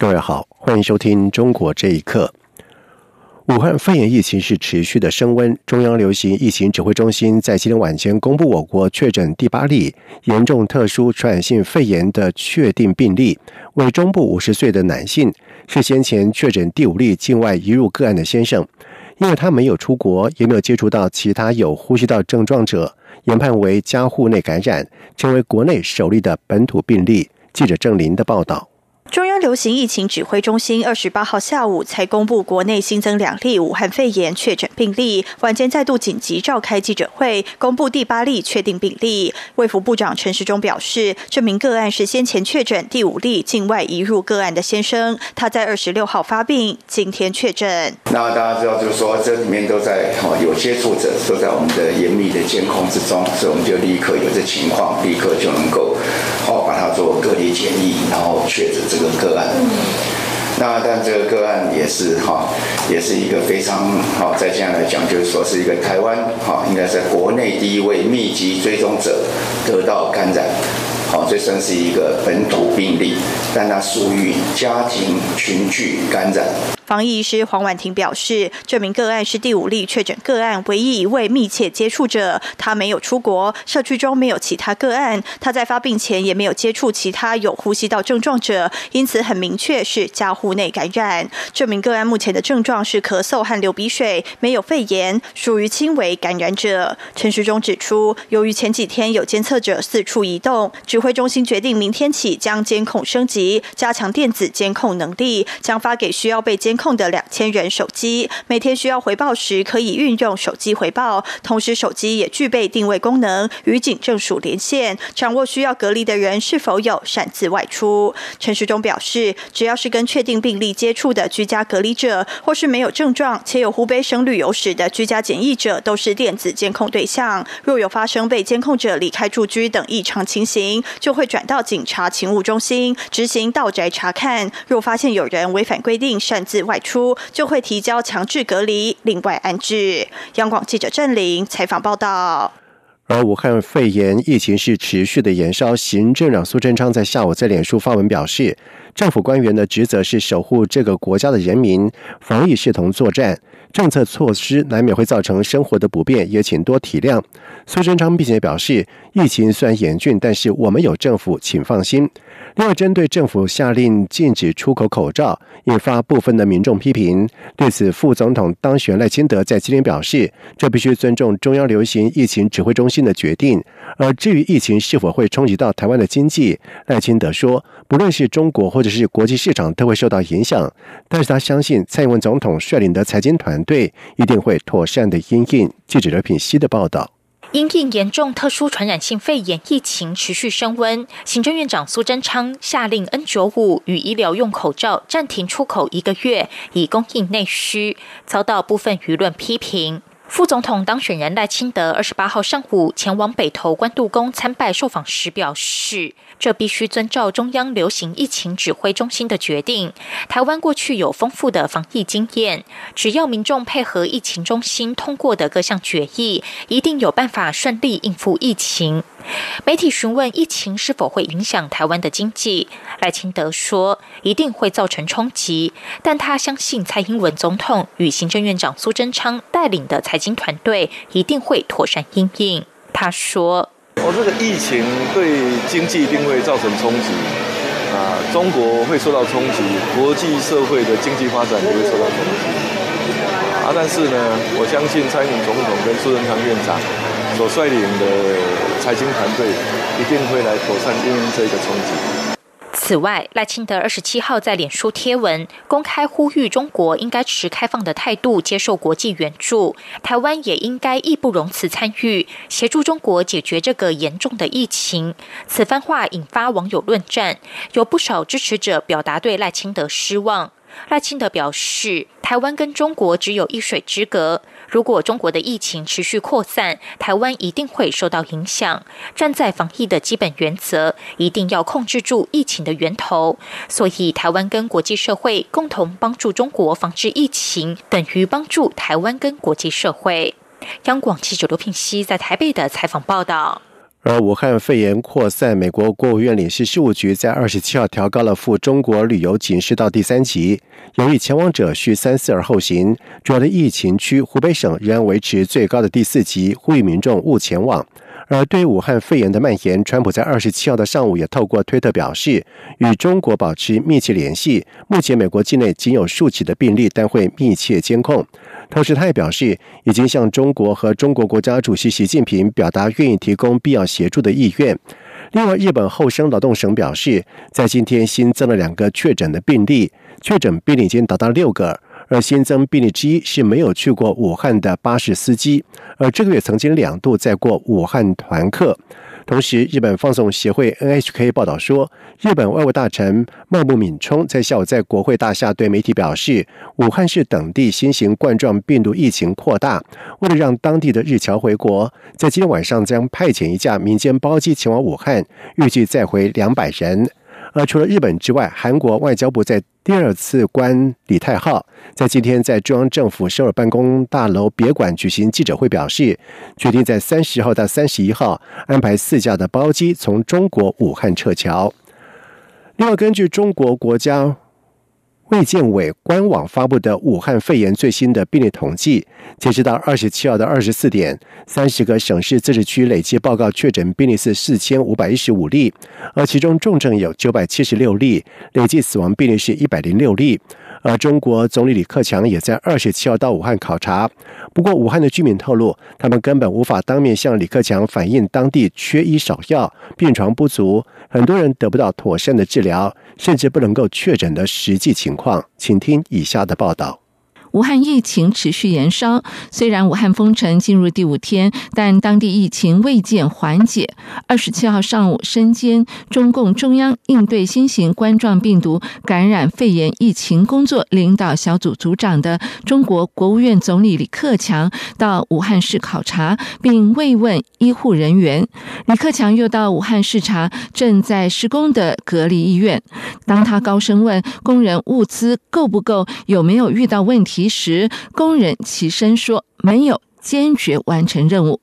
各位好，欢迎收听《中国这一刻》。武汉肺炎疫情是持续的升温，中央流行疫情指挥中心在今天晚间公布，我国确诊第八例严重特殊传染性肺炎的确定病例，为中部五十岁的男性，是先前确诊第五例境外移入个案的先生，因为他没有出国，也没有接触到其他有呼吸道症状者，研判为家户内感染，成为国内首例的本土病例。记者郑林的报道。中央流行疫情指挥中心二十八号下午才公布国内新增两例武汉肺炎确诊病例，晚间再度紧急召开记者会，公布第八例确定病例。卫福部长陈时中表示，这名个案是先前确诊第五例境外移入个案的先生，他在二十六号发病，今天确诊。那大家知道，就是说这里面都在哦有接触者都在我们的严密的监控之中，所以我们就立刻有这情况，立刻就能够哦把它做隔离检疫，然后确诊这。这个个案，那但这个个案也是哈，也是一个非常好，在这样来讲，就是说是一个台湾哈，应该在国内第一位密集追踪者得到感染，好，这算是一个本土病例，但它属于家庭群聚感染。防疫医师黄婉婷表示，这名个案是第五例确诊个案，唯一一位密切接触者。他没有出国，社区中没有其他个案。他在发病前也没有接触其他有呼吸道症状者，因此很明确是家户内感染。这名个案目前的症状是咳嗽和流鼻水，没有肺炎，属于轻微感染者。陈时中指出，由于前几天有监测者四处移动，指挥中心决定明天起将监控升级，加强电子监控能力，将发给需要被监。控的两千人手机，每天需要回报时可以运用手机回报，同时手机也具备定位功能，与警政署连线，掌握需要隔离的人是否有擅自外出。陈时中表示，只要是跟确定病例接触的居家隔离者，或是没有症状且有湖北省旅游史的居家检疫者，都是电子监控对象。若有发生被监控者离开住居等异常情形，就会转到警察勤务中心执行到宅查看。若发现有人违反规定擅自外出就会提交强制隔离，另外安置。央广记者郑玲采访报道。而武汉肺炎疫情是持续的延烧，行政长苏贞昌在下午在脸书发文表示，政府官员的职责是守护这个国家的人民，防疫系统作战，政策措施难免会造成生活的不便，也请多体谅。苏贞昌并且表示，疫情虽然严峻，但是我们有政府，请放心。另外，针对政府下令禁止出口口罩，引发部分的民众批评。对此，副总统当选赖清德在今天表示，这必须尊重中央流行疫情指挥中心的决定。而至于疫情是否会冲击到台湾的经济，赖清德说，不论是中国或者是国际市场都会受到影响。但是他相信蔡英文总统率领的财经团队一定会妥善的应应。记者刘品熙的报道。因应严重特殊传染性肺炎疫情持续升温，行政院长苏贞昌下令 N 九五与医疗用口罩暂停出口一个月，以供应内需，遭到部分舆论批评。副总统当选人赖清德二十八号上午前往北投关渡宫参拜受访时表示。这必须遵照中央流行疫情指挥中心的决定。台湾过去有丰富的防疫经验，只要民众配合疫情中心通过的各项决议，一定有办法顺利应付疫情。媒体询问疫情是否会影响台湾的经济，赖清德说一定会造成冲击，但他相信蔡英文总统与行政院长苏贞昌带领的财经团队一定会妥善应应。他说。我这个疫情对经济一定会造成冲击，啊，中国会受到冲击，国际社会的经济发展也会受到冲击，啊，但是呢，我相信蔡英文总统跟苏贞昌院长所率领的财经团队一定会来妥善应对这个冲击。此外，赖清德二十七号在脸书贴文公开呼吁，中国应该持开放的态度接受国际援助，台湾也应该义不容辞参与协助中国解决这个严重的疫情。此番话引发网友论战，有不少支持者表达对赖清德失望。赖清德表示，台湾跟中国只有一水之隔，如果中国的疫情持续扩散，台湾一定会受到影响。站在防疫的基本原则，一定要控制住疫情的源头。所以，台湾跟国际社会共同帮助中国防治疫情，等于帮助台湾跟国际社会。央广记者刘聘熙在台北的采访报道。而武汉肺炎扩散，美国国务院领事事务局在二十七号调高了赴中国旅游警示到第三级，由于前往者需三思而后行。主要的疫情区湖北省仍然维持最高的第四级，呼吁民众勿前往。而对于武汉肺炎的蔓延，川普在二十七号的上午也透过推特表示，与中国保持密切联系。目前美国境内仅有数起的病例，但会密切监控。同时，他也表示，已经向中国和中国国家主席习近平表达愿意提供必要协助的意愿。另外，日本厚生劳动省表示，在今天新增了两个确诊的病例，确诊病例已经达到六个。而新增病例之一是没有去过武汉的巴士司机，而这个月曾经两度载过武汉团客。同时，日本放送协会 NHK 报道说，日本外务大臣茂木敏充在下午在国会大厦对媒体表示，武汉市等地新型冠状病毒疫情扩大，为了让当地的日侨回国，在今天晚上将派遣一架民间包机前往武汉，预计载回两百人。那除了日本之外，韩国外交部在第二次官李泰浩在今天在中央政府首尔办公大楼别馆举行记者会，表示决定在三十号到三十一号安排四架的包机从中国武汉撤侨。另外，根据中国国家。卫健委官网发布的武汉肺炎最新的病例统计，截止到二十七号的二十四点，三十个省市自治区累计报告确诊病例是四千五百一十五例，而其中重症有九百七十六例，累计死亡病例是一百零六例。而中国总理李克强也在二十七号到武汉考察，不过武汉的居民透露，他们根本无法当面向李克强反映当地缺医少药、病床不足，很多人得不到妥善的治疗，甚至不能够确诊的实际情况。请听以下的报道。武汉疫情持续延烧，虽然武汉封城进入第五天，但当地疫情未见缓解。二十七号上午，身兼中共中央应对新型冠状病毒感染肺炎疫情工作领导小组组长的中国国务院总理李克强到武汉市考察，并慰问医护人员。李克强又到武汉视察正在施工的隔离医院。当他高声问工人物资够不够，有没有遇到问题？其实，工人起身说没有，坚决完成任务。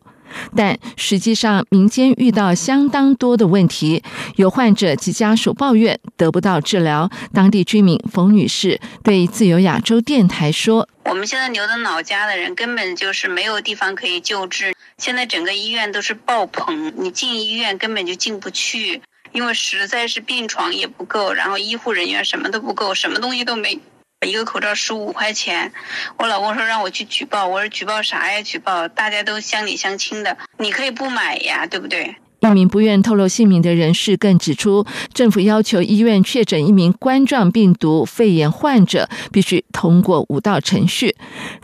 但实际上，民间遇到相当多的问题，有患者及家属抱怨得不到治疗。当地居民冯女士对自由亚洲电台说：“我们现在留在老家的人，根本就是没有地方可以救治。现在整个医院都是爆棚，你进医院根本就进不去，因为实在是病床也不够，然后医护人员什么都不够，什么东西都没。”一个口罩十五块钱，我老公说让我去举报，我说举报啥呀？举报大家都乡里乡亲的，你可以不买呀，对不对？一名不愿透露姓名的人士更指出，政府要求医院确诊一名冠状病毒肺炎患者，必须通过五道程序，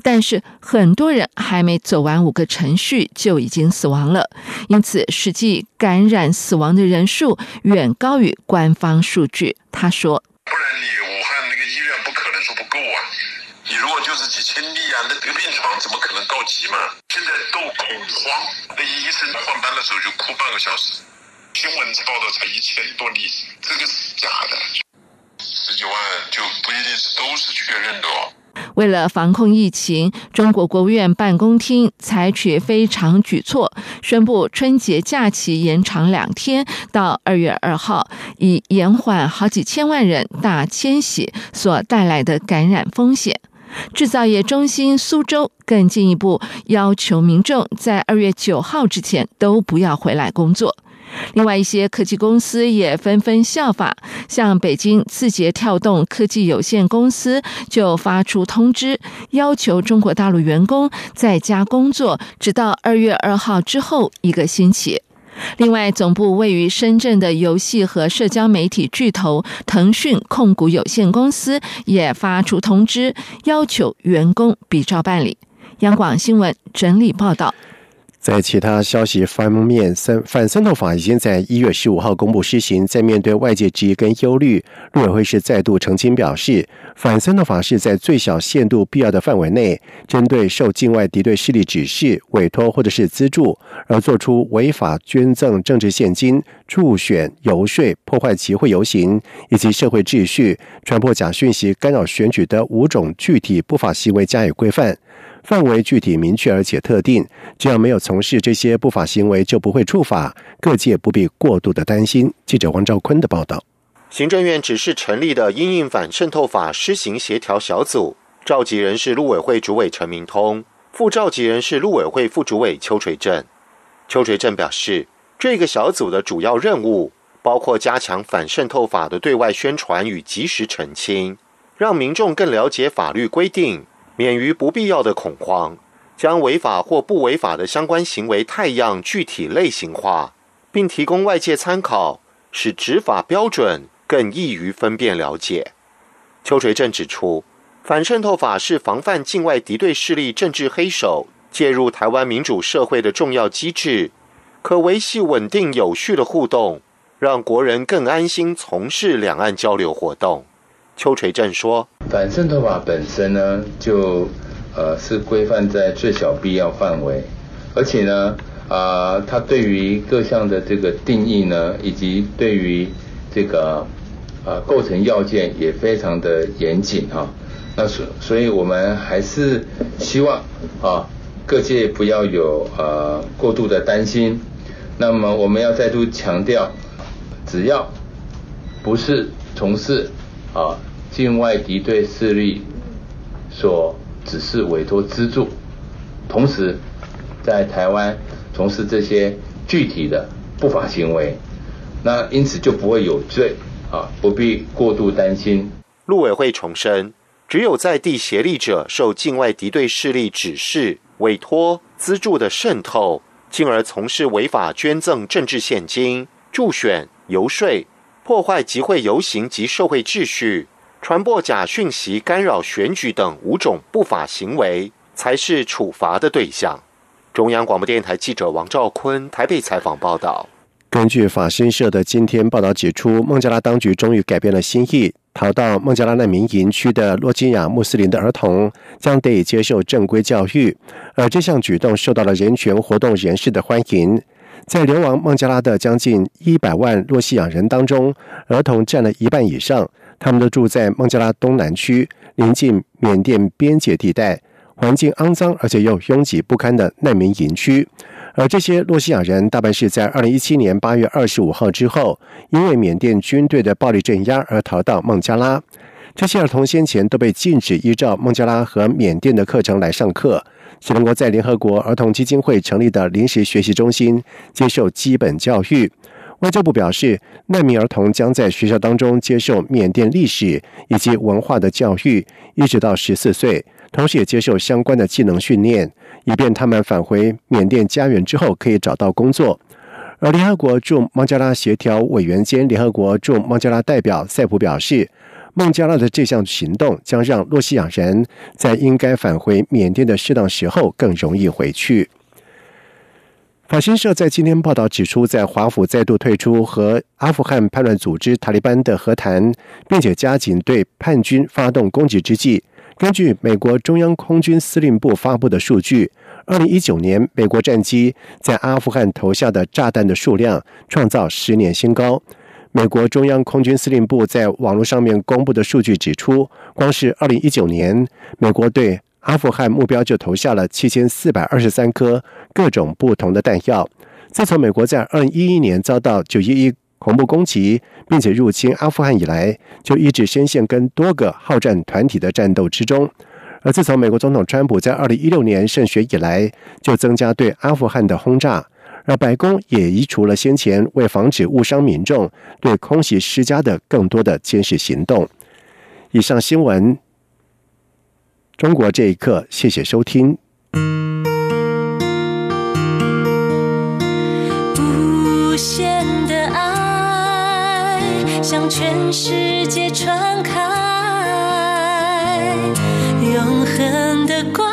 但是很多人还没走完五个程序就已经死亡了，因此实际感染死亡的人数远高于官方数据。他说：“不然你武汉那个医院不可。”不够啊！你如果就是几千例啊，那个病床怎么可能告急嘛？现在都恐慌，那医生换班的时候就哭半个小时。新闻报道才一千多例，这个是假的。十几万就不一定是都是确认的哦。为了防控疫情，中国国务院办公厅采取非常举措，宣布春节假期延长两天，到二月二号，以延缓好几千万人大迁徙所带来的感染风险。制造业中心苏州更进一步要求民众在二月九号之前都不要回来工作。另外一些科技公司也纷纷效法，像北京字节跳动科技有限公司就发出通知，要求中国大陆员工在家工作，直到二月二号之后一个星期。另外，总部位于深圳的游戏和社交媒体巨头腾讯控股有限公司也发出通知，要求员工比照办理。央广新闻整理报道。在其他消息方面，三反渗透法已经在一月十五号公布施行。在面对外界质疑跟忧虑，陆委会是再度澄清表示，反渗透法是在最小限度必要的范围内，针对受境外敌对势力指示、委托或者是资助而做出违法捐赠政治现金、助选、游说、破坏集会游行以及社会秩序、传播假讯息、干扰选举的五种具体不法行为加以规范。范围具体明确而且特定，只要没有从事这些不法行为，就不会触法。各界不必过度的担心。记者王兆坤的报道。行政院只是成立的因应反渗透法施行协调小组，召集人是陆委会主委陈明通，副召集人是陆委会副主委邱垂正。邱垂正表示，这个小组的主要任务包括加强反渗透法的对外宣传与及时澄清，让民众更了解法律规定。免于不必要的恐慌，将违法或不违法的相关行为太样具体类型化，并提供外界参考，使执法标准更易于分辨了解。邱垂正指出，反渗透法是防范境外敌对势力政治黑手介入台湾民主社会的重要机制，可维系稳定有序的互动，让国人更安心从事两岸交流活动。邱垂正说：“反渗透法本身呢，就呃是规范在最小必要范围，而且呢，啊，它对于各项的这个定义呢，以及对于这个呃构成要件也非常的严谨哈。那所所以我们还是希望啊各界不要有呃过度的担心。那么我们要再度强调，只要不是从事啊。”境外敌对势力所指示、委托、资助，同时在台湾从事这些具体的不法行为，那因此就不会有罪啊，不必过度担心。陆委会重申，只有在地协力者受境外敌对势力指示、委托、资助的渗透，进而从事违法捐赠政治现金、助选、游说、破坏集会游行及社会秩序。传播假讯息、干扰选举等五种不法行为，才是处罚的对象。中央广播电台记者王兆坤台北采访报道。根据法新社的今天报道指出，孟加拉当局终于改变了心意，逃到孟加拉难民营区的洛基亚穆斯林的儿童将得以接受正规教育，而这项举动受到了人权活动人士的欢迎。在流亡孟加拉的将近一百万洛西亚人当中，儿童占了一半以上。他们都住在孟加拉东南区，临近缅甸边界地带，环境肮脏而且又拥挤不堪的难民营区。而这些洛西亚人大半是在二零一七年八月二十五号之后，因为缅甸军队的暴力镇压而逃到孟加拉。这些儿童先前都被禁止依照孟加拉和缅甸的课程来上课，只能够在联合国儿童基金会成立的临时学习中心接受基本教育。外交部表示，难民儿童将在学校当中接受缅甸历史以及文化的教育，一直到十四岁，同时也接受相关的技能训练，以便他们返回缅甸家园之后可以找到工作。而联合国驻孟加拉协调委员兼联合国驻孟加拉代表塞普表示，孟加拉的这项行动将让洛西亚人在应该返回缅甸的适当时候更容易回去。法新社在今天报道指出，在华府再度退出和阿富汗叛乱组织塔利班的和谈，并且加紧对叛军发动攻击之际，根据美国中央空军司令部发布的数据，二零一九年美国战机在阿富汗投下的炸弹的数量创造十年新高。美国中央空军司令部在网络上面公布的数据指出，光是二零一九年，美国对阿富汗目标就投下了七千四百二十三颗各种不同的弹药。自从美国在二零一一年遭到九一一恐怖攻击，并且入侵阿富汗以来，就一直深陷跟多个好战团体的战斗之中。而自从美国总统川普在二零一六年胜选以来，就增加对阿富汗的轰炸。而白宫也移除了先前为防止误伤民众对空袭施加的更多的监视行动。以上新闻。中国这一刻，谢谢收听。无限的爱向全世界传开，永恒的光